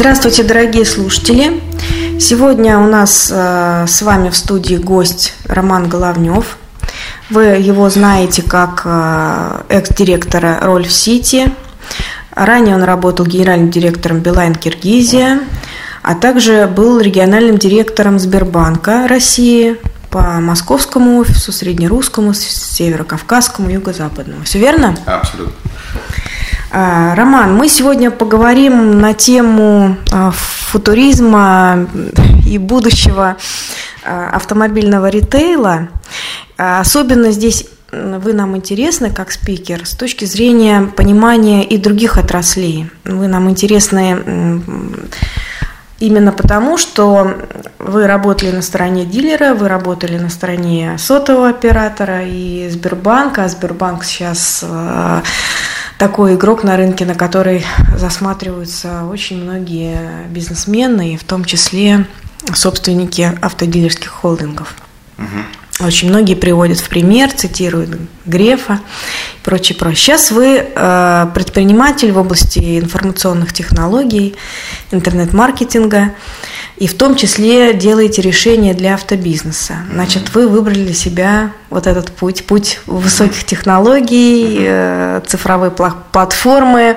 Здравствуйте, дорогие слушатели! Сегодня у нас э, с вами в студии гость Роман Головнев. Вы его знаете как э, экс-директора Рольф Сити. Ранее он работал генеральным директором Билайн Киргизия, а также был региональным директором Сбербанка России по московскому офису, среднерусскому, северокавказскому, юго-западному. Все верно? Абсолютно. А, Роман, мы сегодня поговорим на тему а, футуризма и будущего а, автомобильного ритейла. Особенно здесь вы нам интересны как спикер с точки зрения понимания и других отраслей. Вы нам интересны именно потому, что вы работали на стороне дилера, вы работали на стороне сотового оператора и Сбербанка, а Сбербанк сейчас такой игрок на рынке, на который засматриваются очень многие бизнесмены, и в том числе собственники автодилерских холдингов. Угу. Очень многие приводят в пример, цитируют Грефа и прочее, прочее. Сейчас вы э, предприниматель в области информационных технологий, интернет-маркетинга и в том числе делаете решения для автобизнеса. Значит, вы выбрали для себя вот этот путь, путь высоких технологий, э, цифровой платформы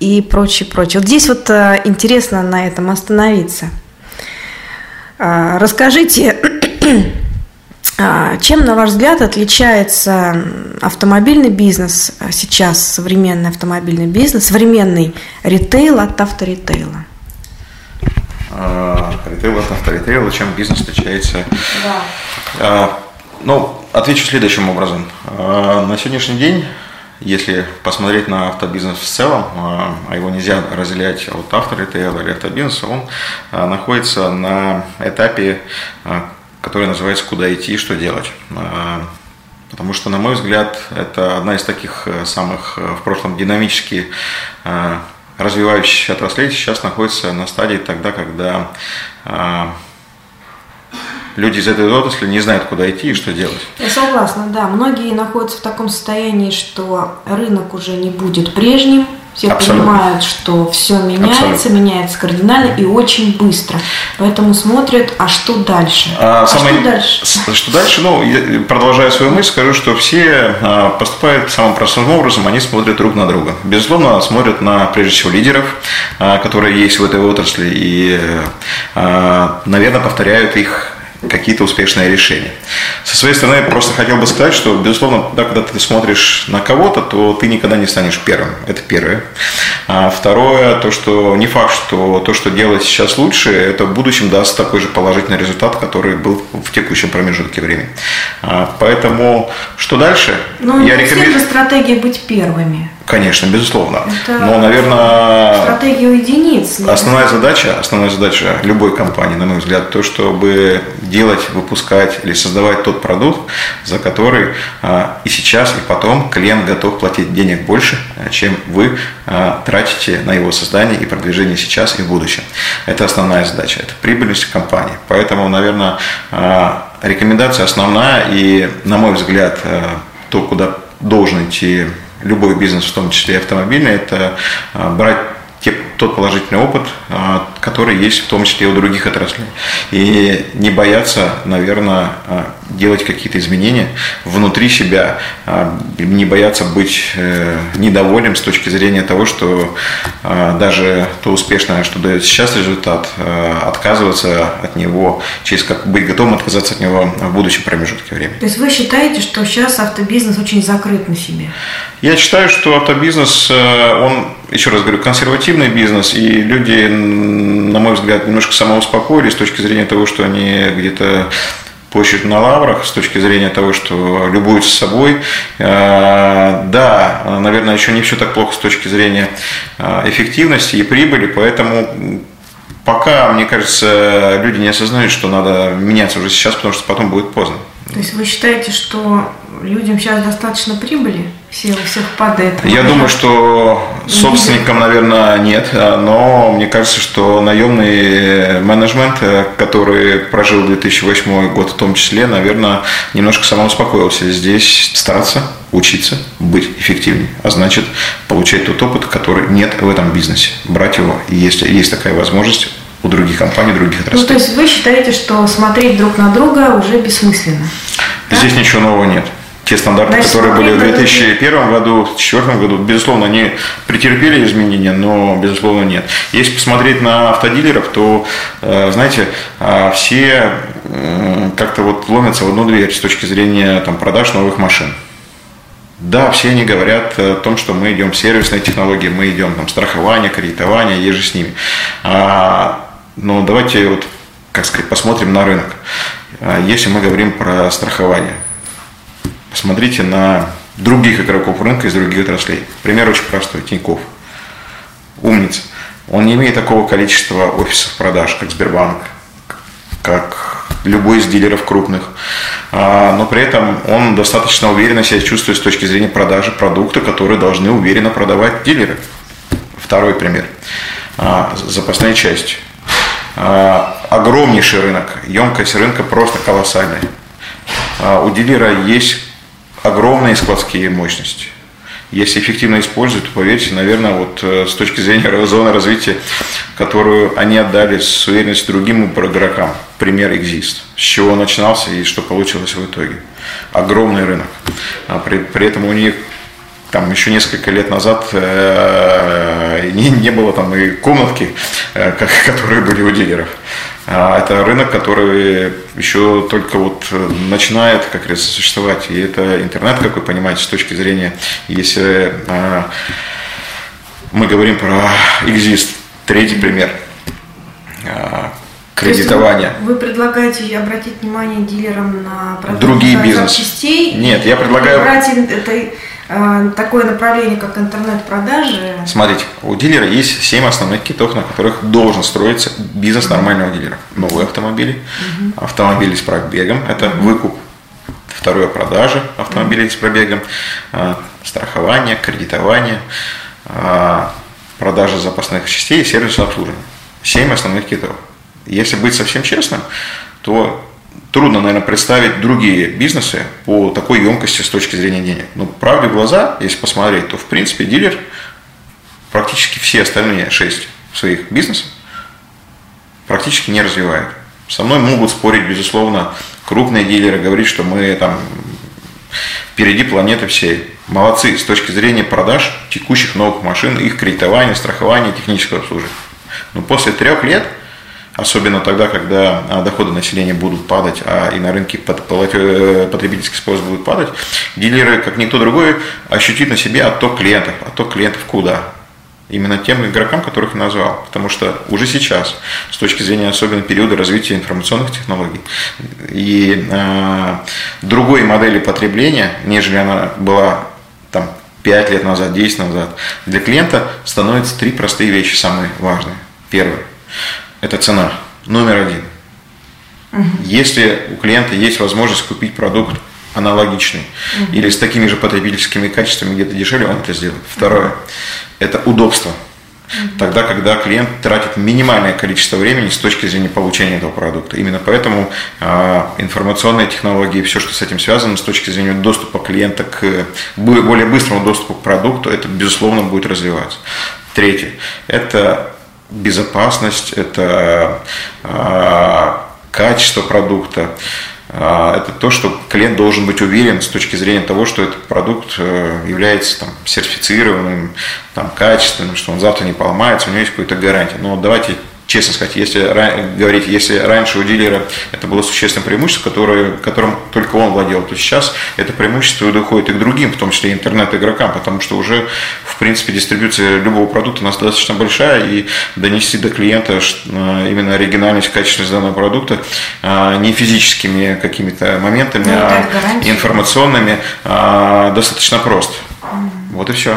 и прочее, прочее. Вот здесь вот э, интересно на этом остановиться. А, расскажите, чем, на ваш взгляд, отличается автомобильный бизнес сейчас, современный автомобильный бизнес, современный ритейл от авторитейла? А, ритейл от авторитейла, чем бизнес отличается. Да. А, ну, отвечу следующим образом. А, на сегодняшний день, если посмотреть на автобизнес в целом, а его нельзя разделять от авторитейла или автобизнеса, он находится на этапе, который называется «Куда идти и что делать». Потому что, на мой взгляд, это одна из таких э, самых э, в прошлом динамически развивающиеся отраслей сейчас находятся на стадии тогда, когда а, люди из этой отрасли не знают, куда идти и что делать. Я согласна, да. Многие находятся в таком состоянии, что рынок уже не будет прежним, все Абсолютно. понимают, что все меняется, Абсолютно. меняется кардинально и очень быстро. Поэтому смотрят, а что дальше? А, а самое, что дальше? Что дальше? Ну, продолжая свою мысль, скажу, что все а, поступают самым простым образом, они смотрят друг на друга. Безусловно, смотрят на, прежде всего, лидеров, а, которые есть в этой отрасли, и, наверное, повторяют их какие-то успешные решения. Со своей стороны, я просто хотел бы сказать, что, безусловно, да, когда ты смотришь на кого-то, то ты никогда не станешь первым. Это первое. А второе, то, что не факт, что то, что делать сейчас лучше, это в будущем даст такой же положительный результат, который был в текущем промежутке времени. А, поэтому, что дальше? Ну, я рекомендую... стратегия быть первыми. Конечно, безусловно. Это Но, наверное, стратегия единиц. Основная задача, основная задача любой компании, на мой взгляд, то, чтобы делать, выпускать или создавать тот продукт, за который а, и сейчас, и потом клиент готов платить денег больше, а, чем вы а, тратите на его создание и продвижение сейчас и в будущем. Это основная задача, это прибыльность компании. Поэтому, наверное, рекомендация основная и, на мой взгляд, то, куда должен идти любой бизнес, в том числе и автомобильный, это а, брать те, тот положительный опыт, а, который есть в том числе и у других отраслей. И не бояться, наверное, а, делать какие-то изменения внутри себя, не бояться быть э, недовольным с точки зрения того, что даже то успешное, что дает сейчас результат, отказываться от него, через как быть готовым отказаться от него в будущем промежутке времени. То есть вы считаете, что сейчас автобизнес очень закрыт на себе? Я считаю, что автобизнес, э, он, еще раз говорю, консервативный бизнес, и люди, на мой взгляд, немножко самоуспокоились с точки зрения того, что они где-то площадь на лаврах с точки зрения того, что любуются собой. Э, да, наверное, еще не все так плохо с точки зрения э, эффективности и прибыли, поэтому пока, мне кажется, люди не осознают, что надо меняться уже сейчас, потому что потом будет поздно. То есть вы считаете, что людям сейчас достаточно прибыли? Все, у всех падает. Я думаю, что Собственникам, наверное, нет, но мне кажется, что наемный менеджмент, который прожил 2008 год в том числе, наверное, немножко самоуспокоился. Здесь стараться, учиться, быть эффективнее, а значит, получать тот опыт, который нет в этом бизнесе. Брать его, если есть такая возможность, у других компаний, других отраслей. Ну, то есть вы считаете, что смотреть друг на друга уже бессмысленно? Здесь да? ничего нового нет те стандарты, Значит, которые были в 2001 году, в 2004 году, безусловно, они претерпели изменения, но, безусловно, нет. Если посмотреть на автодилеров, то, э, знаете, а, все как-то вот ломятся в одну дверь с точки зрения там, продаж новых машин. Да, все они говорят о том, что мы идем в сервисные технологии, мы идем там страхование, кредитование, еже с ними. А, но давайте вот, как сказать, посмотрим на рынок. А, если мы говорим про страхование – Посмотрите на других игроков рынка из других отраслей. Пример очень простой. Тиньков. Умница. Он не имеет такого количества офисов продаж, как Сбербанк, как любой из дилеров крупных. А, но при этом он достаточно уверенно себя чувствует с точки зрения продажи продукта, которые должны уверенно продавать дилеры. Второй пример. А, запасные части. А, огромнейший рынок. Емкость рынка просто колоссальная. У дилера есть огромные складские мощности. Если эффективно использовать, то поверьте, наверное, вот э, с точки зрения зоны развития, которую они отдали с уверенностью другим игрокам, пример Exist, с чего начинался и что получилось в итоге. Огромный рынок. А при, при этом у них там еще несколько лет назад э, не, не было там и комнатки, э, которые были у дилеров. А это рынок, который еще только вот начинает как раз существовать. И это интернет, как вы понимаете, с точки зрения, если а, мы говорим про Exist, третий пример кредитования. Вы, предлагаете обратить внимание дилерам на другие бизнесы? Нет, я предлагаю... Брать это Э, такое направление, как интернет-продажи? Смотрите, у дилера есть 7 основных китов, на которых должен строиться бизнес нормального дилера. Новые автомобили, угу. автомобили с пробегом, это выкуп, второе продажа автомобилей с пробегом, э, страхование, кредитование, э, продажа запасных частей и сервисное обслуживание. 7 основных китов. Если быть совсем честным, то трудно, наверное, представить другие бизнесы по такой емкости с точки зрения денег. Но правде в глаза, если посмотреть, то в принципе дилер практически все остальные шесть своих бизнесов практически не развивает. Со мной могут спорить, безусловно, крупные дилеры, говорить, что мы там впереди планеты всей. Молодцы с точки зрения продаж текущих новых машин, их кредитования, страхования, технического обслуживания. Но после трех лет – Особенно тогда, когда а, доходы населения будут падать, а и на рынке э, потребительский спрос будет падать, дилеры, как никто другой, ощутит на себе отток клиентов. Отток клиентов куда? Именно тем игрокам, которых я назвал. Потому что уже сейчас, с точки зрения особенно периода развития информационных технологий и э, другой модели потребления, нежели она была там 5 лет назад, 10 назад, для клиента становятся три простые вещи самые важные. Первое это цена номер один. Угу. Если у клиента есть возможность купить продукт аналогичный угу. или с такими же потребительскими качествами где-то дешевле, он это сделает. Второе – это удобство. Угу. Тогда, когда клиент тратит минимальное количество времени с точки зрения получения этого продукта. Именно поэтому э, информационные технологии, все, что с этим связано, с точки зрения доступа клиента к более быстрому доступу к продукту, это, безусловно, будет развиваться. Третье – это безопасность, это а, качество продукта, а, это то, что клиент должен быть уверен с точки зрения того, что этот продукт э, является там, сертифицированным, там, качественным, что он завтра не поломается, у него есть какая-то гарантия. Но давайте честно сказать, если говорить, если раньше у дилера это было существенное преимущество, которое, которым только он владел, то сейчас это преимущество доходит и к другим, в том числе интернет-игрокам, потому что уже, в принципе, дистрибуция любого продукта у нас достаточно большая, и донести до клиента э, именно оригинальность, качественность данного продукта э, не физическими какими-то моментами, ну, а информационными э, достаточно просто. Вот и все.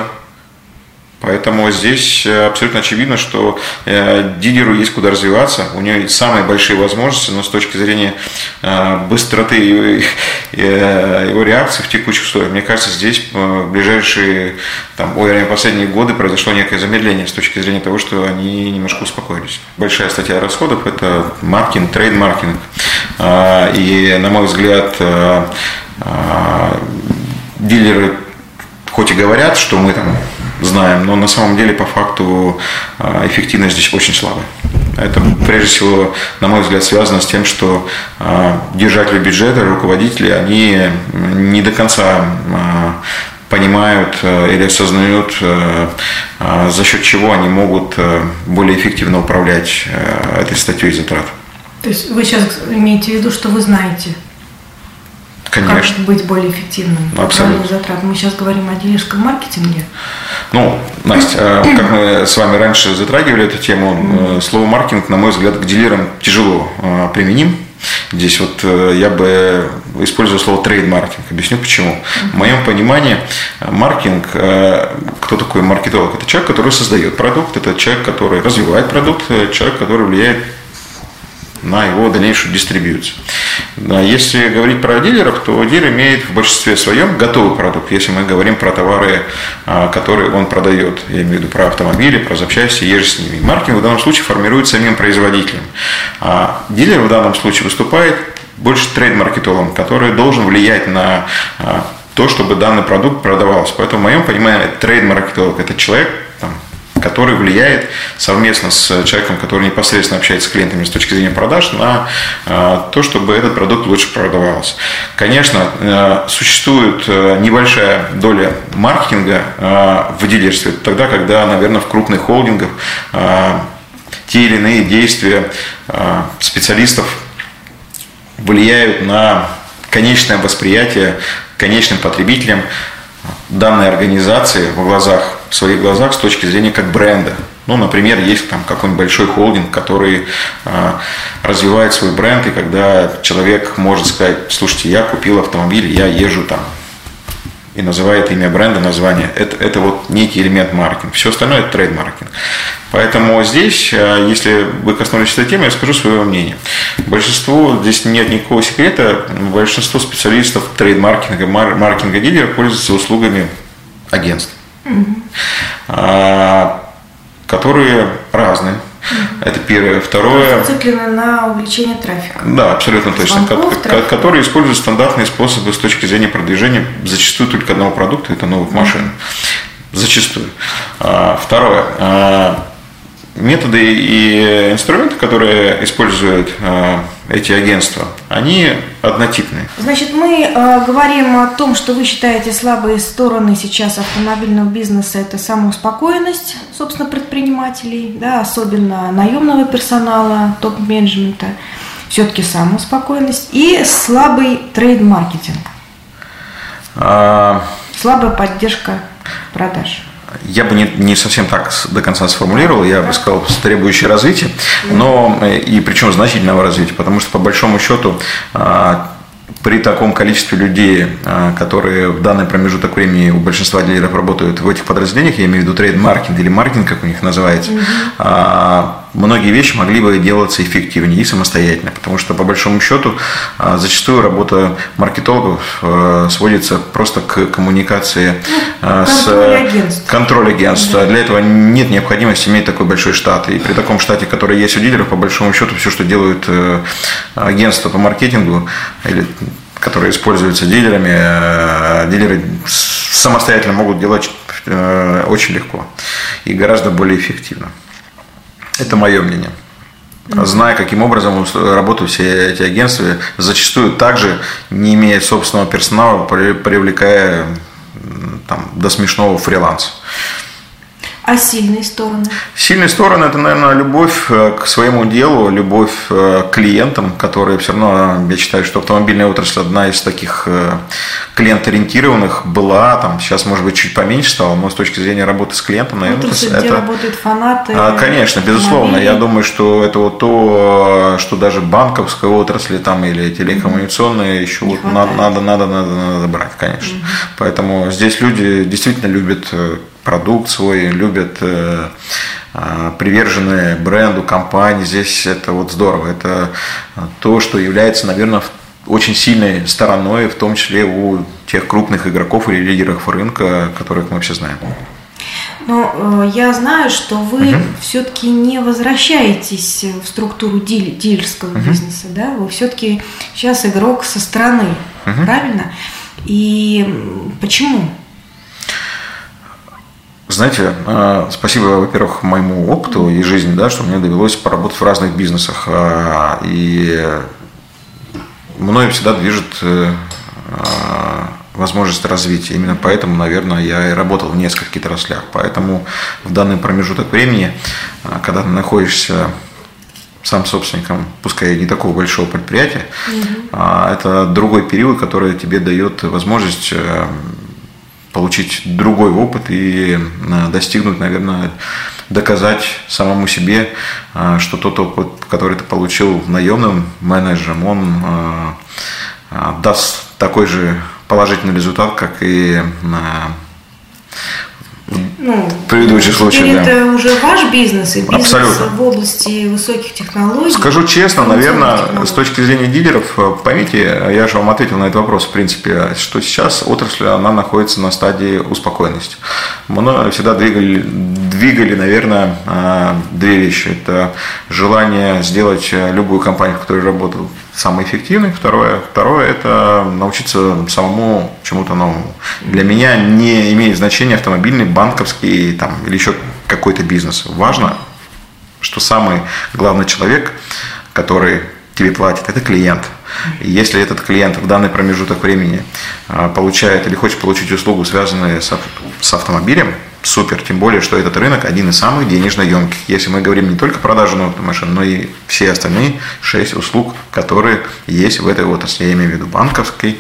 Поэтому здесь абсолютно очевидно, что дилеру есть куда развиваться, у него самые большие возможности, но с точки зрения быстроты его реакции в текущих условиях, мне кажется, здесь в ближайшие, там, ой, последние годы произошло некое замедление с точки зрения того, что они немножко успокоились. Большая статья расходов – это маркетинг, трейд-маркетинг. И, на мой взгляд, дилеры хоть и говорят, что мы там знаем, но на самом деле по факту а, эффективность здесь очень слабая. Это прежде всего, на мой взгляд, связано с тем, что а, держатели бюджета, руководители, они не до конца а, понимают или осознают, за счет чего они могут более эффективно управлять этой статьей затрат. То есть вы сейчас имеете в виду, что вы знаете Конечно. Как быть более эффективным? Абсолютно. Затрат. Мы сейчас говорим о дилерском маркетинге. Ну, Настя, э, как мы с вами раньше затрагивали эту тему, э, слово маркетинг, на мой взгляд, к дилерам тяжело э, применим. Здесь вот я бы использовал слово трейд-маркетинг. Объясню почему. В моем понимании маркетинг, кто такой маркетолог? Это человек, который создает продукт, это человек, который развивает продукт, человек, который влияет на его дальнейшую дистрибьюцию. Если говорить про дилеров, то дилер имеет в большинстве своем готовый продукт, если мы говорим про товары, а, которые он продает. Я имею в виду про автомобили, про запчасти, еже с ними. Маркетинг в данном случае формирует самим производителем. А дилер в данном случае выступает больше трейд-маркетологом, который должен влиять на а, то, чтобы данный продукт продавался. Поэтому в моем понимании трейд-маркетолог – это человек, там, который влияет совместно с человеком, который непосредственно общается с клиентами с точки зрения продаж, на э, то, чтобы этот продукт лучше продавался. Конечно, э, существует э, небольшая доля маркетинга в дилерстве, тогда, когда, наверное, в крупных холдингах те или иные действия специалистов влияют на конечное восприятие конечным потребителям данной организации в глазах, в своих глазах с точки зрения как бренда. Ну, например, есть там какой-нибудь большой холдинг, который э, развивает свой бренд, и когда человек может сказать, слушайте, я купил автомобиль, я езжу там и называет имя бренда, название. Это, это вот некий элемент маркетинга. Все остальное это трейд-маркетинг. Поэтому здесь, э, если вы коснулись этой темы, я скажу свое мнение. Большинство, здесь нет никакого секрета, большинство специалистов трейд-маркетинга, маркетинга дилеров пользуются услугами агентств, mm которые разные. Это первое. Второе. Зациклены на увеличение трафика. Да, абсолютно точно. Звонков, которые используют стандартные способы с точки зрения продвижения зачастую только одного продукта, это новых машин. Зачастую. А, второе. А, методы и инструменты, которые используют эти агентства, они однотипные. Значит, мы э, говорим о том, что вы считаете слабые стороны сейчас автомобильного бизнеса – это самоуспокоенность, собственно, предпринимателей, да, особенно наемного персонала, топ-менеджмента, все-таки самоуспокоенность и слабый трейд-маркетинг. А... Слабая поддержка продаж. Я бы не, не совсем так до конца сформулировал, я бы сказал, требующее развития, но э, и причем значительного развития, потому что по большому счету а, при таком количестве людей, а, которые в данный промежуток времени у большинства дилеров работают в этих подразделениях, я имею в виду трейд-маркетинг или маркетинг, как у них называется, mm многие вещи могли бы делаться эффективнее и самостоятельно, потому что по большому счету а, зачастую работа маркетологов сводится просто к коммуникации ну, с агентств. контроль агентства. Да. Для этого нет необходимости иметь такой большой штат. И при таком штате, который есть у дилеров, по большому счету, все, что делают э, агентства по маркетингу или которые используются дилерами, э, дилеры самостоятельно могут делать э, очень легко и гораздо более эффективно. Это мое мнение. Зная, каким образом работают все эти агентства, зачастую также, не имея собственного персонала, привлекая там, до смешного фриланса. А сильные стороны? Сильные стороны – это, наверное, любовь э, к своему делу, любовь э, к клиентам, которые все равно, я считаю, что автомобильная отрасль одна из таких э, клиент-ориентированных была, там сейчас, может быть, чуть поменьше стало, но с точки зрения работы с клиентом, наверное, Отрасль, это... где работают фанаты. А, конечно, безусловно. Я думаю, что это вот то, что даже банковская отрасль там или телекоммуникационные еще вот надо, надо, надо, надо, надо брать, конечно. Угу. Поэтому здесь люди действительно любят продукт свой, любят э, э, приверженные бренду, компании. Здесь это вот здорово. Это то, что является, наверное, очень сильной стороной, в том числе у тех крупных игроков или лидеров рынка, которых мы все знаем. Но э, я знаю, что вы угу. все-таки не возвращаетесь в структуру диль, дилерского угу. бизнеса, да? Вы все-таки сейчас игрок со стороны, угу. правильно? И почему? Знаете, э, спасибо, во-первых, моему опыту и жизни, да, что мне довелось поработать в разных бизнесах. Э, и мною всегда движет э, возможность развития. Именно поэтому, наверное, я и работал в нескольких отраслях. Поэтому в данный промежуток времени, когда ты находишься сам собственником, пускай не такого большого предприятия, угу. это другой период, который тебе дает возможность получить другой опыт и э, достигнуть, наверное, доказать самому себе, э, что тот опыт, который ты получил наемным менеджером, он э, даст такой же положительный результат, как и ну, предыдущий случай. Да. Это уже ваш бизнес и бизнес Абсолютно. в области высоких технологий. Скажу честно, наверное, технологий. с точки зрения дилеров, э, поймите, я же вам ответил на этот вопрос, в принципе, что сейчас отрасль, она находится на стадии успокоенности. Мы всегда двигали, двигали, наверное, э, две вещи. Это желание сделать э, любую компанию, в которой работал, самый эффективный. Второе, второе – это научиться самому чему-то новому. Для меня не имеет значения автомобильный, банковский там, или еще какой-то бизнес. Важно, что самый главный человек, который тебе платит, это клиент. И если этот клиент в данный промежуток времени а, получает или хочет получить услугу, связанную с автомобилем, супер, тем более, что этот рынок один из самых денежно емких. Если мы говорим не только про продажу новых машин, но и все остальные шесть услуг, которые есть в этой отрасли. Я имею в виду банковский,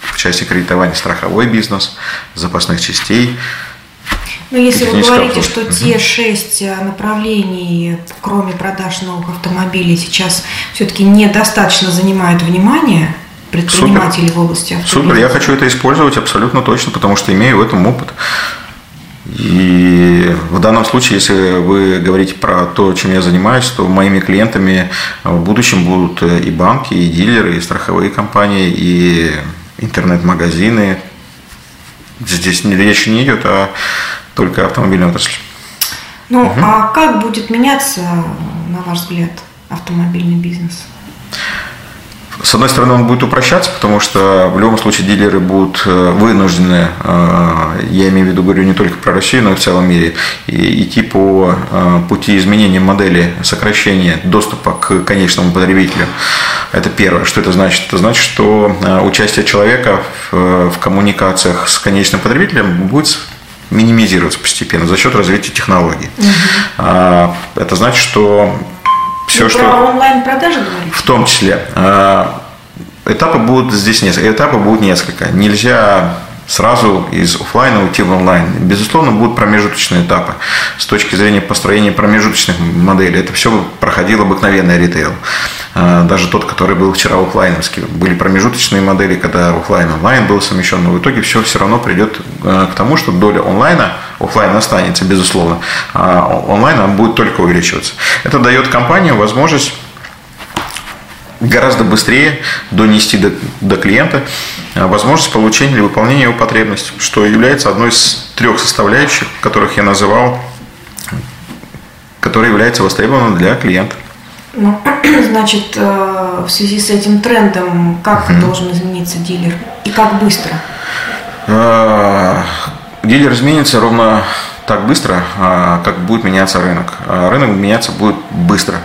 в части кредитования страховой бизнес, запасных частей, но если вы говорите, что те шесть э, направлений, кроме продаж новых автомобилей, сейчас все-таки недостаточно занимают внимание предпринимателей Супер. в области автомобилей. Супер, я хочу это использовать абсолютно точно, потому что имею в этом опыт. И в данном случае, если вы говорите про то, чем я занимаюсь, то моими клиентами в будущем будут и банки, и дилеры, и страховые компании, и интернет-магазины. Здесь речь не идет о только автомобильной отрасли. Ну, угу. а как будет меняться, на ваш взгляд, автомобильный бизнес? С одной стороны, он будет упрощаться, потому что в любом случае дилеры будут э, вынуждены, э, я имею в виду, говорю не только про Россию, но и в целом мире, идти по э, пути изменения модели сокращения доступа к конечному потребителю. Это первое. Что это значит? Это значит, что участие человека в коммуникациях с конечным потребителем будет минимизироваться постепенно за счет развития технологий. Угу. Это значит, что все, что... Про онлайн-продажи говорите? В том числе. А, этапы будут здесь несколько. Этапы будут несколько. Нельзя сразу из офлайна уйти в онлайн. Безусловно, будут промежуточные этапы. С точки зрения построения промежуточных моделей, это все проходил обыкновенный ритейл. А, даже тот, который был вчера офлайновский. Были промежуточные модели, когда офлайн онлайн был совмещен, но в итоге все все равно придет а, к тому, что доля онлайна, офлайн останется, безусловно, а онлайн будет только увеличиваться. Это дает компании возможность гораздо быстрее донести до, до клиента а, возможность получения или выполнения его потребностей, что является одной из трех составляющих, которых я называл, которые являются востребованными для клиента. Ну, значит, э, в связи с этим трендом, как угу. должен измениться дилер и как быстро? А, дилер изменится ровно так быстро, а, как будет меняться рынок. А, рынок меняться будет быстро.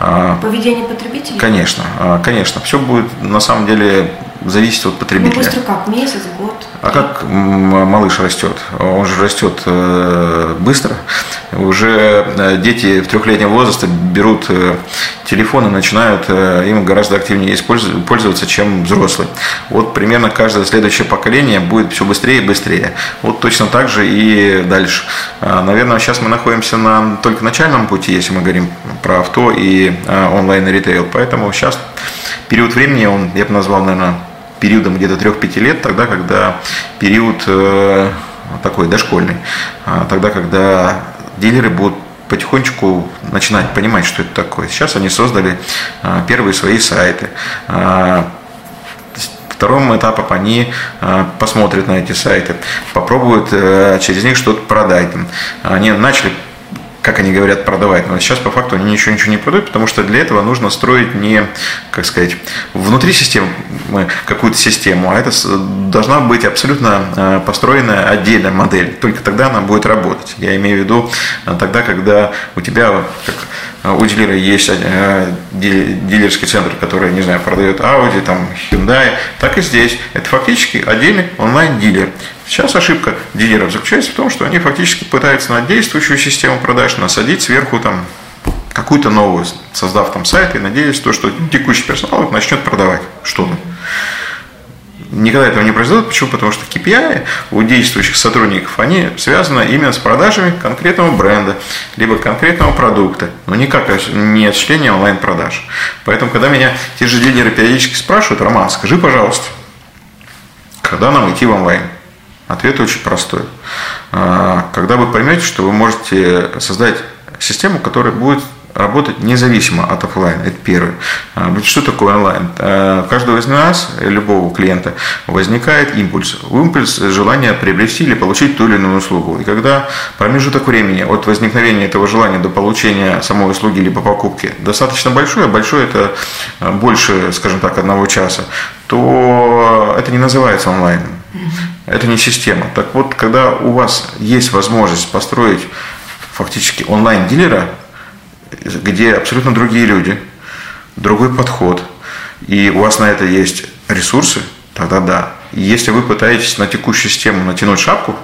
А, Поведение потребителей? Конечно, конечно. Все будет на самом деле зависеть от потребителя. Ну, быстро как? Месяц, год? А как малыш растет? Он же растет э, быстро. Уже э, дети в трехлетнем возрасте берут э, телефон и начинают им гораздо активнее пользоваться, чем взрослые. Вот примерно каждое следующее поколение будет все быстрее и быстрее. Вот точно так же и дальше. Наверное, сейчас мы находимся на только начальном пути, если мы говорим про авто и онлайн ритейл. Поэтому сейчас период времени, он, я бы назвал, наверное, периодом где-то 3-5 лет, тогда, когда период э, такой дошкольный. Тогда, когда дилеры будут потихонечку начинать понимать, что это такое. Сейчас они создали первые свои сайты. Вторым этапом они посмотрят на эти сайты, попробуют э, через них что-то продать. Они начали как они говорят, продавать. Но сейчас по факту они ничего, ничего не продают, потому что для этого нужно строить не, как сказать, внутри системы какую-то систему, а это должна быть абсолютно э, построенная отдельная модель. Только тогда она будет работать. Я имею в виду э, тогда, когда у тебя, как у дилера есть дилерский центр, который, не знаю, продает Audi, там, Hyundai, так и здесь. Это фактически отдельный онлайн-дилер. Сейчас ошибка дилеров заключается в том, что они фактически пытаются на действующую систему продаж насадить сверху там какую-то новую, создав там сайт и надеясь, то, что текущий персонал начнет продавать что-то. Никогда этого не произойдет. Почему? Потому что KPI у действующих сотрудников, они связаны именно с продажами конкретного бренда, либо конкретного продукта, но никак не осуществление онлайн-продаж. Поэтому, когда меня те же дилеры периодически спрашивают, Роман, скажи, пожалуйста, когда нам идти в онлайн? Ответ очень простой. А, когда вы поймете, что вы можете создать систему, которая будет работать независимо от офлайна. Это первое. А, что такое онлайн? А, у каждого из нас, любого клиента, возникает импульс. Импульс – желание приобрести или получить ту или иную услугу. И когда промежуток времени от возникновения этого желания до получения самой услуги либо покупки достаточно большой, а большой – это больше, скажем так, одного часа, то это не называется онлайном. Это не система. Так вот, когда у вас есть возможность построить фактически онлайн-дилера, где абсолютно другие люди, другой подход, и у вас на это есть ресурсы, тогда да. И если вы пытаетесь на текущую систему натянуть шапку,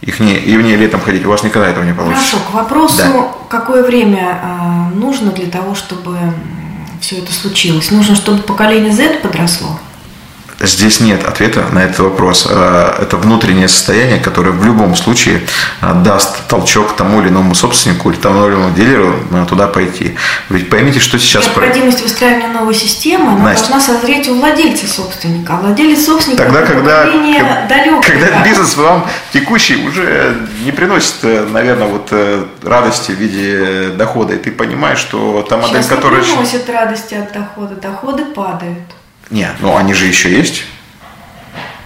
их не, и в ней летом ходить, у вас никогда этого не получится. Хорошо, к вопросу, да. какое время э, нужно для того, чтобы все это случилось? Нужно, чтобы поколение Z подросло? Здесь нет ответа на этот вопрос. Э, это внутреннее состояние, которое в любом случае э, даст толчок тому или иному собственнику или тому или иному дилеру э, туда пойти. Ведь поймите, что сейчас... Необходимость выстраивания новой системы она Настя. должна созреть у владельца собственника. А владелец собственника Тогда, когда, далекое, когда да. бизнес вам текущий уже не приносит, наверное, вот радости в виде дохода, и ты понимаешь, что та модель, Сейчас которая... не приносит радости от дохода, доходы падают. Нет, ну они же еще есть.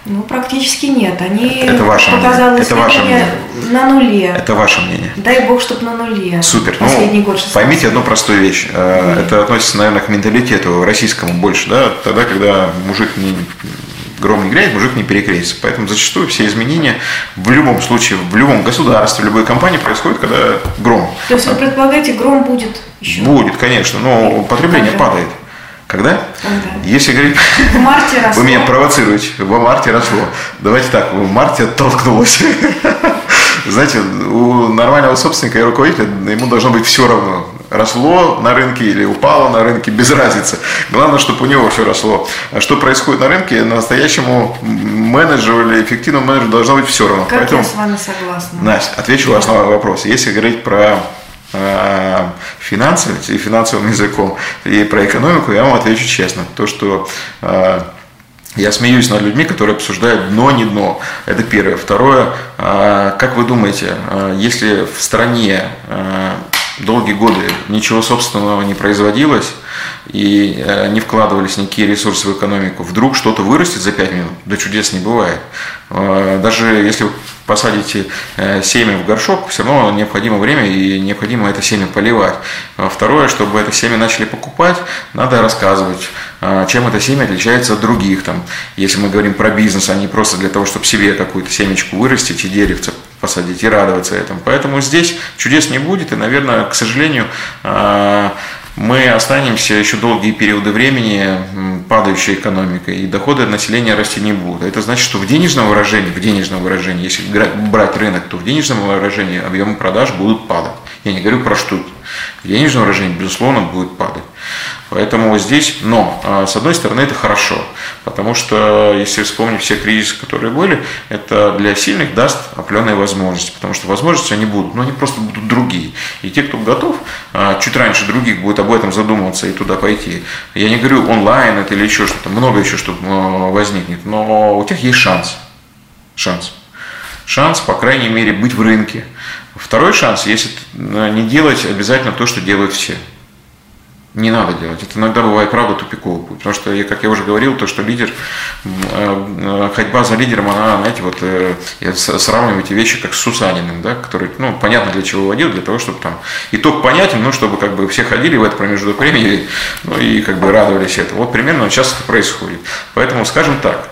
Ну, практически нет. Они это ваше мнение. Это ваше мнение. на нуле. Это ваше мнение. Дай бог, чтобы на нуле. Супер. Последний ну, год 16. Поймите одну простую вещь. Нет. Э, это относится, наверное, к менталитету российскому больше, да, тогда, когда мужик не гром не грянет, мужик не перекрестится. Поэтому зачастую все изменения в любом случае, в любом государстве, в любой компании происходят, когда гром. То есть вы предполагаете, гром будет еще? Будет, конечно, но потребление падает. Когда? Когда? Если говорить... В марте росло. Вы меня провоцируете. В марте росло. Давайте так, в марте оттолкнулось. Знаете, у нормального собственника и руководителя ему должно быть все равно. Росло на рынке или упало на рынке, без разницы. Главное, чтобы у него все росло. А что происходит на рынке, настоящему менеджеру или эффективному менеджеру должно быть все равно. Как Поэтому, я с вами согласна. Настя, отвечу вас на вопрос. Если говорить про финансами и финансовым языком и про экономику, я вам отвечу честно. То, что э, я смеюсь над людьми, которые обсуждают дно, не дно. Это первое. Второе, э, как вы думаете, если в стране долгие годы ничего собственного не производилось и не вкладывались никакие ресурсы в экономику, вдруг что-то вырастет за 5 минут, да чудес не бывает. Даже если посадите э, семя в горшок, все равно необходимо время и необходимо это семя поливать. А второе, чтобы это семя начали покупать, надо рассказывать, а, чем это семя отличается от других. Там, если мы говорим про бизнес, а не просто для того, чтобы себе какую-то семечку вырастить и деревце посадить и радоваться этому. Поэтому здесь чудес не будет, и, наверное, к сожалению, а, мы останемся еще долгие периоды времени падающей экономикой, и доходы населения расти не будут. Это значит, что в денежном выражении, в денежном выражении, если брать рынок, то в денежном выражении объемы продаж будут падать. Я не говорю про штуки. В денежном выражении, безусловно, будет падать. Поэтому здесь, но, а, с одной стороны, это хорошо, потому что, если вспомнить все кризисы, которые были, это для сильных даст определенные возможности, потому что возможности они будут, но они просто будут другие. И те, кто готов, а, чуть раньше других будет об этом задумываться и туда пойти. Я не говорю онлайн это или еще что-то, много еще что возникнет, но у тех есть шанс. Шанс. шанс, по крайней мере, быть в рынке. Второй шанс, если не делать обязательно то, что делают все не надо делать. Это иногда бывает, правда, тупиковый путь. Потому что, как я уже говорил, то, что лидер, э, ходьба за лидером, она, знаете, вот э, я сравниваю эти вещи как с Сусаниным, да, который, ну, понятно, для чего водил, для того, чтобы там итог понятен, ну, чтобы как бы все ходили в это промежуток времени, ну, и как бы радовались этому. Вот примерно сейчас это происходит. Поэтому, скажем так,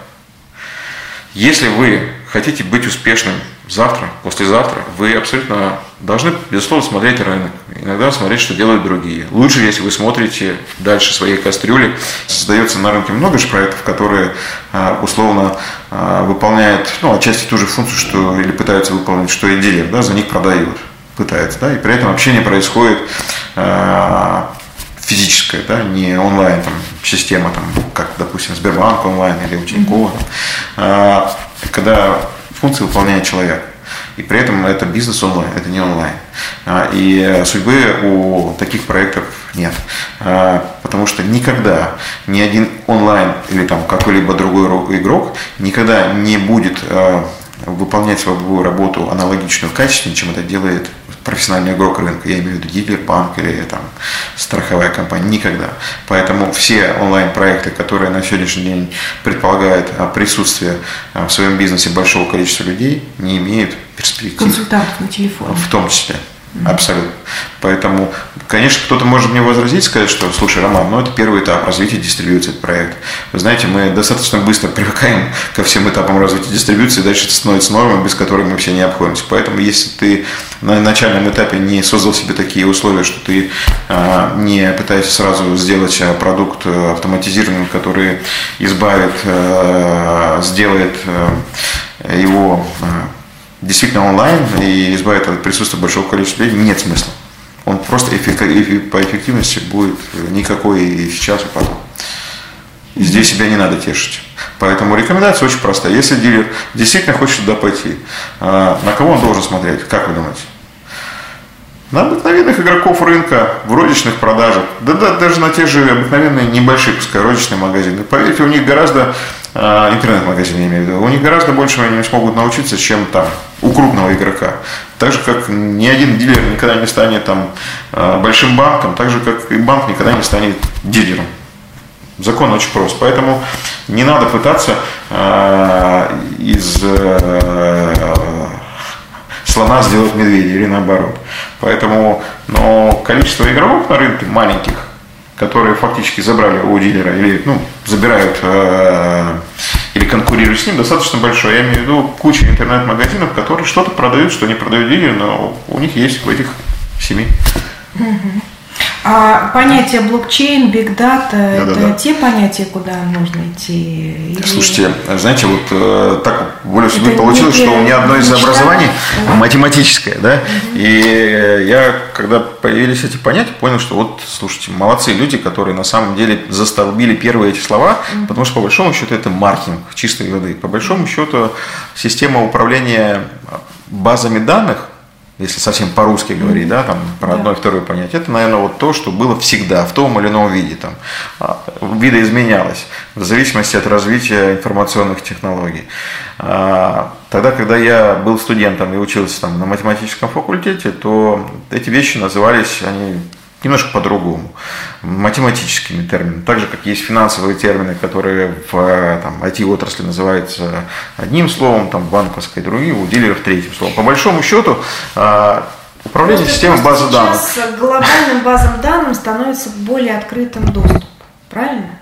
если вы хотите быть успешным завтра, послезавтра, вы абсолютно должны, безусловно, смотреть рынок. Иногда смотреть, что делают другие. Лучше, если вы смотрите дальше своей кастрюли. Создается на рынке много же проектов, которые а, условно а, выполняют, ну, отчасти ту же функцию, что или пытаются выполнить, что и дилер, да, за них продают пытается, да, и при этом общение происходит а, физическое, да, не онлайн там, система, там, как, допустим, Сбербанк онлайн или у Тинькова, когда функции выполняет человек. И при этом это бизнес онлайн, это не онлайн. А, и судьбы у таких проектов нет. А, потому что никогда ни один онлайн или там какой-либо другой игрок никогда не будет а, выполнять свою работу аналогичную качественнее, чем это делает профессиональный игрок рынка, я имею в виду дилер, банк или там, страховая компания, никогда. Поэтому все онлайн-проекты, которые на сегодняшний день предполагают а, присутствие а, в своем бизнесе большого количества людей, не имеют перспектив. Консультантов на телефон. В том числе. Абсолютно. Поэтому, конечно, кто-то может мне возразить, сказать, что, слушай, Роман, ну это первый этап развития дистрибьюции проект. Вы знаете, мы достаточно быстро привыкаем ко всем этапам развития дистрибьюции, дальше это становится нормой, без которой мы все не обходимся. Поэтому, если ты на начальном этапе не создал себе такие условия, что ты а, не пытаешься сразу сделать а, продукт а, автоматизированным, который избавит, а, сделает а, его действительно онлайн и избавить от присутствия большого количества людей нет смысла. Он просто по эффективности будет никакой и сейчас, и потом. И здесь себя не надо тешить. Поэтому рекомендация очень простая. Если дилер действительно хочет туда пойти, а, на кого он должен смотреть? Как вы думаете? На обыкновенных игроков рынка, в розничных продажах, да, да даже на те же обыкновенные небольшие, пускай розничные магазины. Поверьте, у них гораздо, э, интернет-магазины я имею в виду, у них гораздо больше они смогут научиться, чем там у крупного игрока. Так же, как ни один дилер никогда не станет там э, большим банком, так же, как и банк никогда не станет дилером. Закон очень прост. Поэтому не надо пытаться э, из слона сделать медведя или наоборот. Поэтому, но количество игроков на рынке маленьких, которые фактически забрали у дилера или ну, забирают э, или конкурируют с ним, достаточно большое. Я имею в виду куча интернет-магазинов, которые что-то продают, что не продают дилер, но у них есть в этих семи. А понятие блокчейн, биг дата, это да, да. те понятия, куда нужно идти? Или... Слушайте, знаете, вот э, так более судьбы получилось, что у меня одно из образований да. математическое, да, угу. и я, когда появились эти понятия, понял, что вот, слушайте, молодцы люди, которые на самом деле застолбили первые эти слова, угу. потому что по большому счету это маркетинг чистой воды. По большому счету система управления базами данных, если совсем по-русски говорить, да, там про одно и второе понятие, это, наверное, вот то, что было всегда, в том или ином виде, там, а, видоизменялось в зависимости от развития информационных технологий. А, тогда, когда я был студентом и учился там на математическом факультете, то эти вещи назывались, они немножко по-другому, математическими терминами. Так же, как есть финансовые термины, которые в там, IT-отрасли называются одним словом, там, банковской, другие, у дилеров третьим словом. По большому счету, а, управление просто системой базы данных. Сейчас глобальным базам данных становится более открытым доступ, правильно?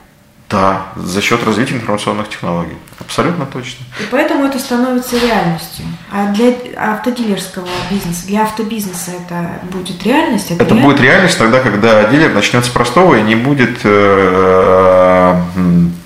Да, за счет развития информационных технологий. Абсолютно точно. И поэтому это становится реальностью. А для автодилерского бизнеса, для автобизнеса это будет реальность? Это, это будет реальность тогда, когда дилер начнет с простого и не будет, э,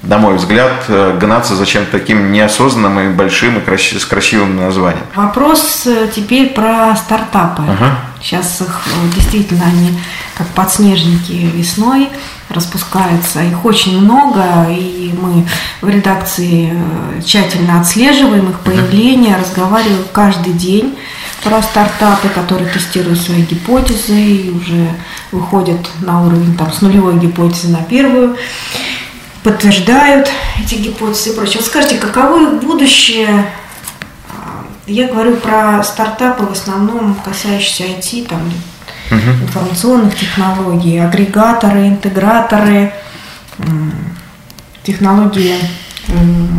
на мой взгляд, гнаться за чем-то таким неосознанным и большим и с красивым названием. Вопрос э, теперь про стартапы. Ага. Сейчас их э, действительно они как подснежники весной распускаются. Их очень много, и мы в редакции э, тщательно отслеживаем их появление, разговариваем каждый день про стартапы, которые тестируют свои гипотезы и уже выходят на уровень там, с нулевой гипотезы на первую, подтверждают эти гипотезы и прочее. Вот скажите, каково их будущее Я говорю про стартапы в основном касающиеся IT, там, угу. информационных технологий, агрегаторы, интеграторы, технологии,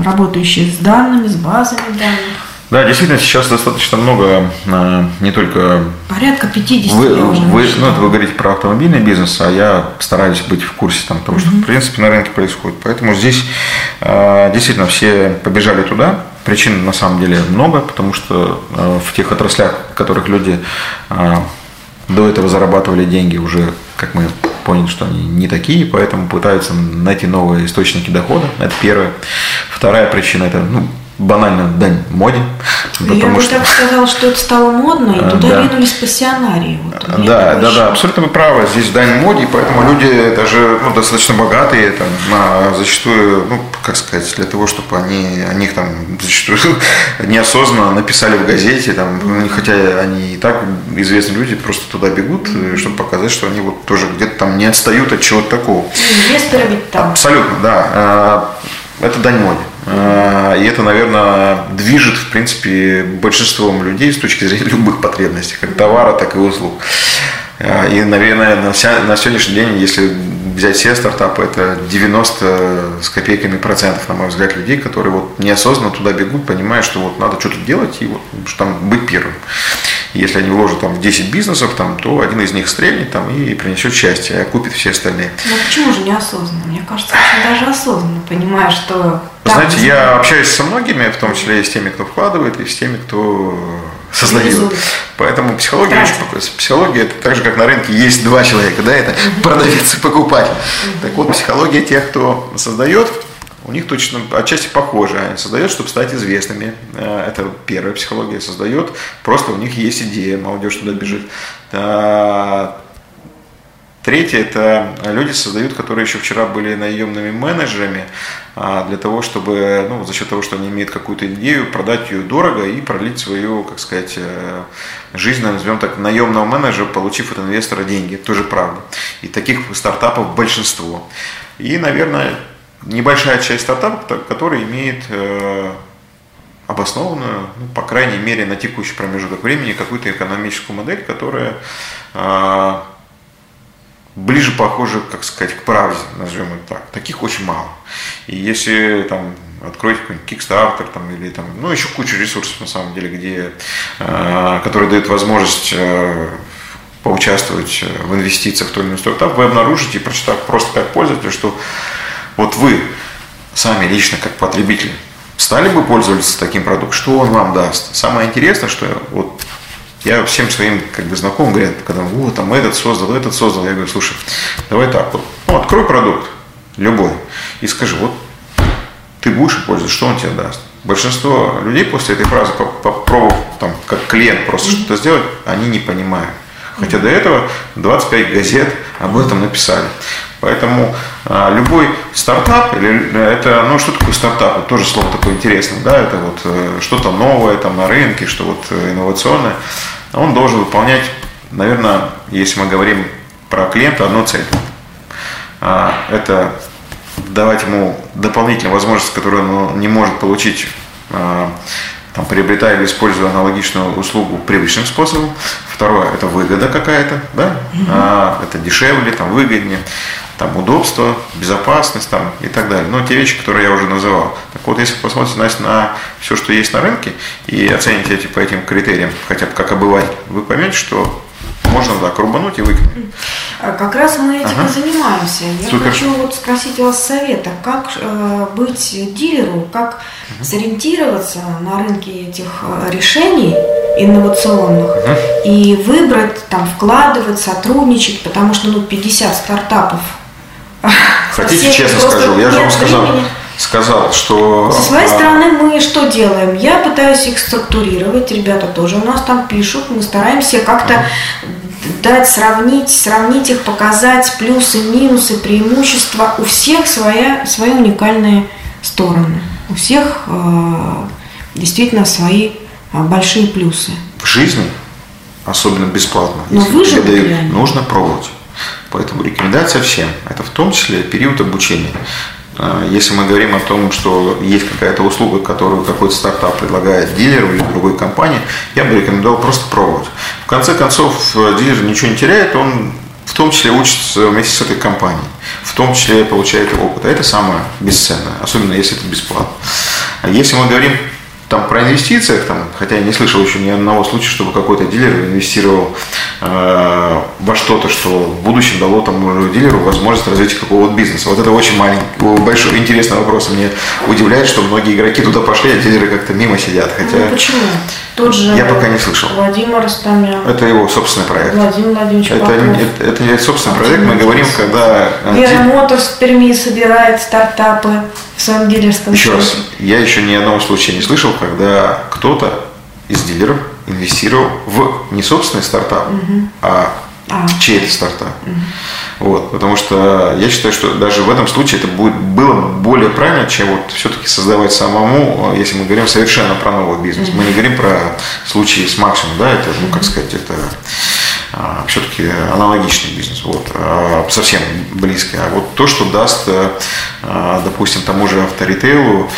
работающие с данными, с базами данных. Да, действительно, сейчас достаточно много, а, не только... Порядка 50 вы, вы, ну, это вы говорите про автомобильный бизнес, а я стараюсь быть в курсе там, того, что в принципе на рынке происходит. Поэтому здесь а, действительно все побежали туда. Причин на самом деле много, потому что а, в тех отраслях, в которых люди до этого зарабатывали деньги, уже, как мы поняли, что они не такие, поэтому пытаются найти новые источники дохода. Это первое. Вторая причина – это ну, банально дань моде. Я бы что... так сказала, что это стало модно, и туда да. ринулись пассионарии. Вот, да, да, да, абсолютно вы правы. Здесь дань моде, поэтому люди даже ну, достаточно богатые, там, а зачастую, ну, как сказать, для того, чтобы они о них там зачастую неосознанно написали в газете, там, ну, хотя они и так известные люди, просто туда бегут, mm-hmm. чтобы показать, что они вот тоже где-то там не отстают от чего-то такого. Инвесторы ведь там. Абсолютно, да. А, это дань моде. А, и это, наверное, движет, в принципе, большинством людей с точки зрения любых потребностей, как товара, так и услуг. А, и, наверное, на, на сегодняшний день, если взять все стартапы, это 90 с копейками процентов, на мой взгляд, людей, которые вот неосознанно туда бегут, понимая, что вот надо что-то делать и вот что там быть первым. Если они вложат там в 10 бизнесов, там, то один из них стрельнет там, и принесет счастье, а купит все остальные. Ну почему же неосознанно? Мне кажется, очень даже осознанно, понимая, что... Знаете, я общаюсь со многими, в том числе и с теми, кто вкладывает, и с теми, кто создает. Поэтому психология очень покоится. Психология это так же, как на рынке есть два человека, да, это продавец и покупатель. Так вот, психология тех, кто создает, у них точно отчасти похоже. Они создают, чтобы стать известными. Э, это первая психология создает. Просто у них есть идея, молодежь туда бежит. Э, третье – это люди создают, которые еще вчера были наемными менеджерами, а, для того, чтобы, ну, за счет того, что они имеют какую-то идею, продать ее дорого и пролить свою, как сказать, э, жизнь, назовем так, наемного менеджера, получив от инвестора деньги. Тоже правда. И таких стартапов большинство. И, наверное, небольшая часть стартапов, которая имеет э, обоснованную, ну, по крайней мере, на текущий промежуток времени какую-то экономическую модель, которая э, ближе похожа, как сказать, к правде, назовем это так. Таких очень мало. И если там откройте какой-нибудь Kickstarter там, или там, ну, еще куча ресурсов на самом деле, где, э, которые дают возможность э, поучаствовать в инвестициях в той или иной стартап, вы обнаружите, прочитав просто как пользователь, что вот вы сами лично как потребитель стали бы пользоваться таким продуктом, что он вам даст? Самое интересное, что вот я всем своим как бы знакомым говорят, когда вот там этот создал, этот создал, я говорю, слушай, давай так, вот, ну, открой продукт, любой, и скажи, вот ты будешь пользоваться, что он тебе даст? Большинство людей после этой фразы, попробовав там, как клиент просто mm-hmm. что-то сделать, они не понимают. Хотя до этого 25 газет об этом написали. Поэтому а, любой стартап, или это, ну что такое стартап, это тоже слово такое интересное, да, это вот э, что-то новое там на рынке, что вот э, инновационное, он должен выполнять, наверное, если мы говорим про клиента, одну цель. А, это давать ему дополнительную возможность, которую он не может получить а, там, приобретая или используя аналогичную услугу привычным способом. Второе – это выгода какая-то, да? а, это дешевле, там, выгоднее там, удобство, безопасность там, и так далее. Но те вещи, которые я уже называл. Так вот, если посмотрите Настя, на все, что есть на рынке, и оцените эти по этим критериям, хотя бы как обыватель, вы поймете, что можно так рубануть и выкинуть. А как раз мы этим ага. и занимаемся. Я Супер. хочу вот спросить у вас совета, как э, быть дилеру, как угу. сориентироваться на рынке этих э, решений инновационных угу. и выбрать, там, вкладывать, сотрудничать, потому что ну, 50 стартапов Хотите, честно скажу, я же вам сказал, сказал, что... Со своей а, стороны мы что делаем? Я пытаюсь их структурировать, ребята тоже у нас там пишут, мы стараемся как-то дать, сравнить, сравнить их, показать плюсы, минусы, преимущества. У всех своя, свои уникальные стороны. У всех э, действительно свои э, большие плюсы. В жизни, особенно бесплатно, Но если вы дают, нужно пробовать. Поэтому рекомендация всем. Это в том числе период обучения. А, если мы говорим о том, что есть какая-то услуга, которую какой-то стартап предлагает дилеру или другой компании, я бы рекомендовал просто пробовать. В конце концов, дилер ничего не теряет, он в том числе учится вместе с этой компанией, в том числе получает опыт. А это самое бесценное, особенно если это бесплатно. А если мы говорим там про инвестициях, там, хотя я не слышал еще ни одного случая, чтобы какой-то дилер инвестировал э, во что-то, что в будущем дало тому дилеру возможность развития какого-то бизнеса. Вот это очень маленький, большой интересный вопрос. Мне удивляет, что многие игроки туда пошли, а дилеры как-то мимо сидят. Хотя ну, почему? Тот же я пока не слышал. Владимир Растамян. Это его собственный проект. Владимир Владимирович это, это, это не собственный Владимир проект, мы говорим, когда... Вера Моторс в Перми собирает стартапы в дилерском Еще раз, я еще ни одного случая не слышал, когда кто-то из дилеров инвестировал в не собственный стартап, угу. а а. чей-то стартап. Угу. Вот, потому что я считаю, что даже в этом случае это будет, было более правильно, чем вот все-таки создавать самому, если мы говорим совершенно про новый бизнес. Угу. Мы не говорим про случаи с Максимом, да, это, ну, как сказать, это все-таки аналогичный бизнес, вот, а, совсем близкий. А вот то, что даст, э, а, допустим, тому же авторитейлу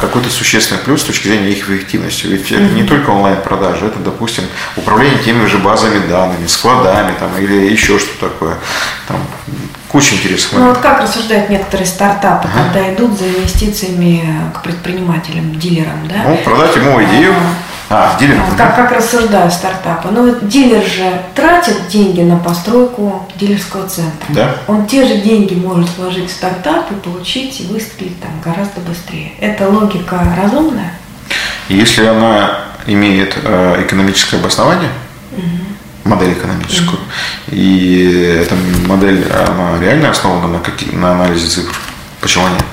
какой-то существенный плюс с точки зрения их эффективности. Ведь это не только онлайн-продажи, это, допустим, управление теми же базами данными, складами там, или еще что-то такое. Там, куча интересных Ну вот как рассуждают некоторые стартапы, ага. когда идут за инвестициями к предпринимателям, дилерам, да? Ну, продать ему идею, а, дилер. Как, как рассуждают стартапы. Ну, дилер же тратит деньги на постройку дилерского центра. Да. Он те же деньги может вложить в стартап и получить, и выстрелить там гораздо быстрее. Это логика разумная? Если она имеет э, экономическое обоснование, угу. модель экономическую, угу. и эта модель, она реально основана на, какие, на анализе цифр, почему нет?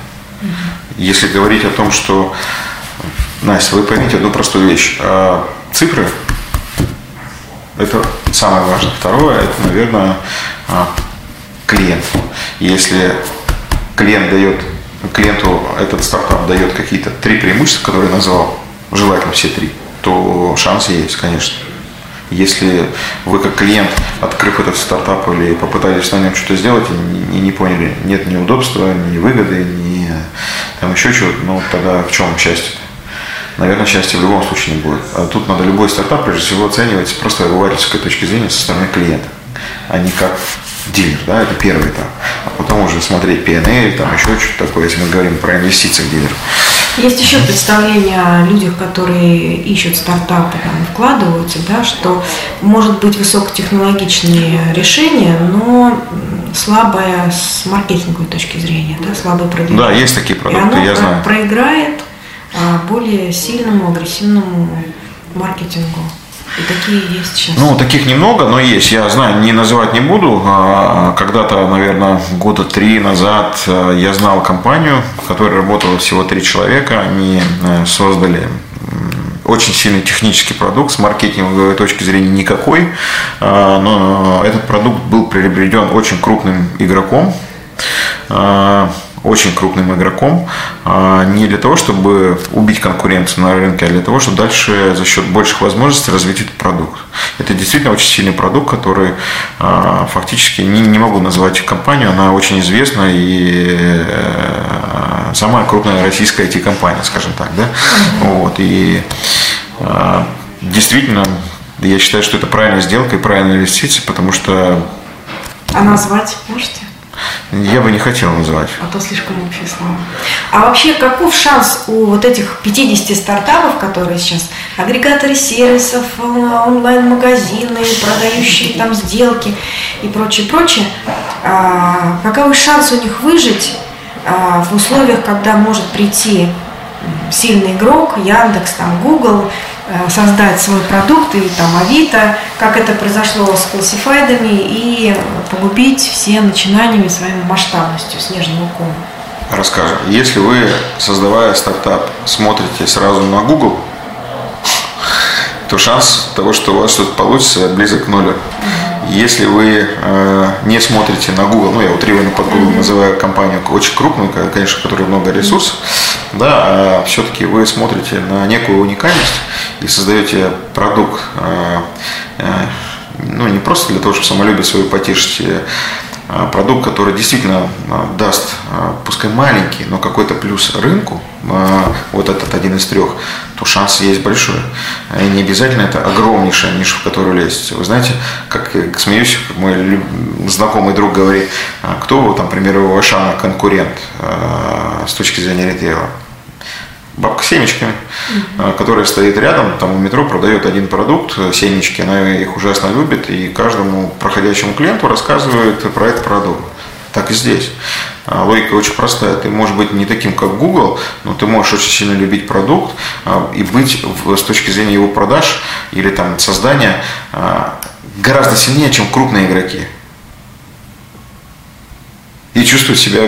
Угу. Если говорить о том, что Настя, вы поймите одну простую вещь. А, цифры – это самое важное. Второе – это, наверное, а, клиент. Если клиент дает, клиенту этот стартап дает какие-то три преимущества, которые я назвал, желательно все три, то шанс есть, конечно. Если вы как клиент, открыв этот стартап или попытались на нем что-то сделать и не, поняли, нет ни удобства, ни выгоды, ни там еще чего-то, ну тогда в чем счастье? Наверное, счастья в любом случае не будет. А тут надо любой стартап, прежде всего, оценивать просто обывательской точки зрения со стороны клиента, а не как дилер, да, это первый этап. А потом уже смотреть P&L, там еще что-то такое, если мы говорим про инвестиции к дилеру. Есть еще представление о людях, которые ищут стартапы, там, вкладываются, да, что может быть высокотехнологичные решения, но слабое с маркетинговой точки зрения, да, слабое продвижение. Да, есть такие продукты, и оно я знаю. проиграет более сильному, агрессивному маркетингу. И такие есть сейчас. Ну, таких немного, но есть. Я знаю, не называть не буду. А, когда-то, наверное, года три назад э, я знал компанию, в которой работало всего три человека. Они э, создали очень сильный технический продукт с маркетинговой точки зрения никакой, а, но этот продукт был приобретен очень крупным игроком очень крупным игроком, а, не для того, чтобы убить конкуренцию на рынке, а для того, чтобы дальше за счет больших возможностей развить этот продукт. Это действительно очень сильный продукт, который а, фактически не, не могу назвать компанию, она очень известна и э, самая крупная российская IT-компания, скажем так, да. Вот и а, действительно, я считаю, что это правильная сделка и правильная инвестиция, потому что. А назвать можете? Я бы не хотел называть. А то слишком общее слово. А вообще, каков шанс у вот этих 50 стартапов, которые сейчас агрегаторы сервисов, онлайн-магазины, продающие там сделки и прочее, прочее, а, каковы шансы у них выжить а, в условиях, когда может прийти сильный игрок, Яндекс, там, Google, Э, создать свой продукт, и там Авито, как это произошло с классифайдами, и погубить все начинаниями своей масштабностью снежного кома. Расскажем. Если вы, создавая стартап, смотрите сразу на Google, то шанс того, что у вас что-то получится, близок к нулю. Если вы э, не смотрите на Google, ну я утрированно под Google называю компанию очень крупную, конечно, которая много ресурсов, да, а все-таки вы смотрите на некую уникальность и создаете продукт, э, э, ну не просто для того, чтобы самолюбие свое потешить, а, продукт, который действительно а, даст, а, пускай маленький, но какой-то плюс рынку, вот этот один из трех, то шанс есть большой. И не обязательно это огромнейшая ниша, в которую лезть. Вы знаете, как смеюсь, как мой знакомый друг говорит, кто, там, например, у Ашана конкурент с точки зрения ритейла? Бабка с семечками, mm-hmm. которая стоит рядом, там у метро продает один продукт, э, семечки, она их ужасно любит, и каждому проходящему клиенту рассказывает про этот продукт. Так и здесь. А, логика очень простая. Ты можешь быть не таким, как Google, но ты можешь очень сильно любить продукт а, и быть с точки зрения его продаж или там создания гораздо сильнее, чем крупные игроки и чувствовать себя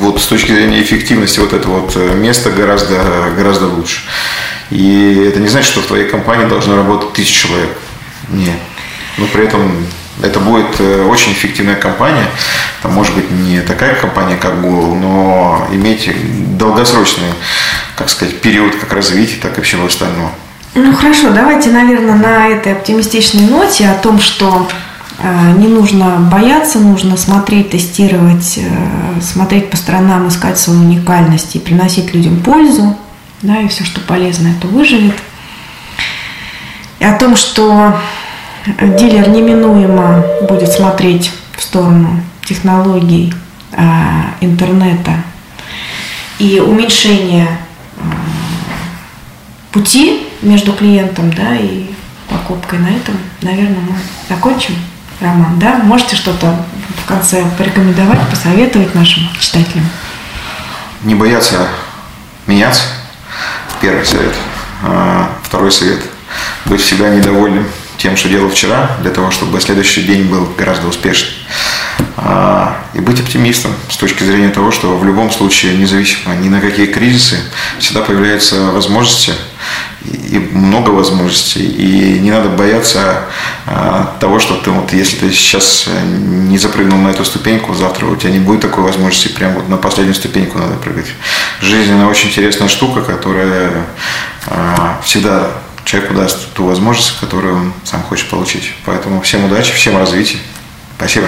вот с точки зрения эффективности вот этого вот э, места гораздо, гораздо лучше. И это не значит, что в твоей компании должно работать тысяча человек. Нет. Но при этом это будет э, очень эффективная компания. Там может быть не такая компания, как Google, но иметь долгосрочный, как сказать, период как развития, так и всего остального. Ну хорошо, давайте, наверное, на этой оптимистичной ноте о том, что не нужно бояться, нужно смотреть, тестировать, э, смотреть по сторонам, искать свою уникальность и приносить людям пользу, да, и все, что полезно, это выживет. И о том, что дилер неминуемо будет смотреть в сторону технологий э, интернета и уменьшения пути между клиентом да, и покупкой. На этом, наверное, мы закончим. Роман, да? Можете что-то в конце порекомендовать, посоветовать нашим читателям? Не бояться меняться. Первый совет. А, второй совет. Быть всегда недовольным тем, что делал вчера, для того, чтобы следующий день был гораздо успешнее. А, и быть оптимистом с точки зрения того, что в любом случае, независимо ни на какие кризисы, всегда появляются возможности и много возможностей. И не надо бояться а, того, что ты вот, если ты сейчас не запрыгнул на эту ступеньку, завтра у тебя не будет такой возможности, прям вот на последнюю ступеньку надо прыгать. Жизнь, она очень интересная штука, которая а, всегда человеку даст ту возможность, которую он сам хочет получить. Поэтому всем удачи, всем развития. Спасибо.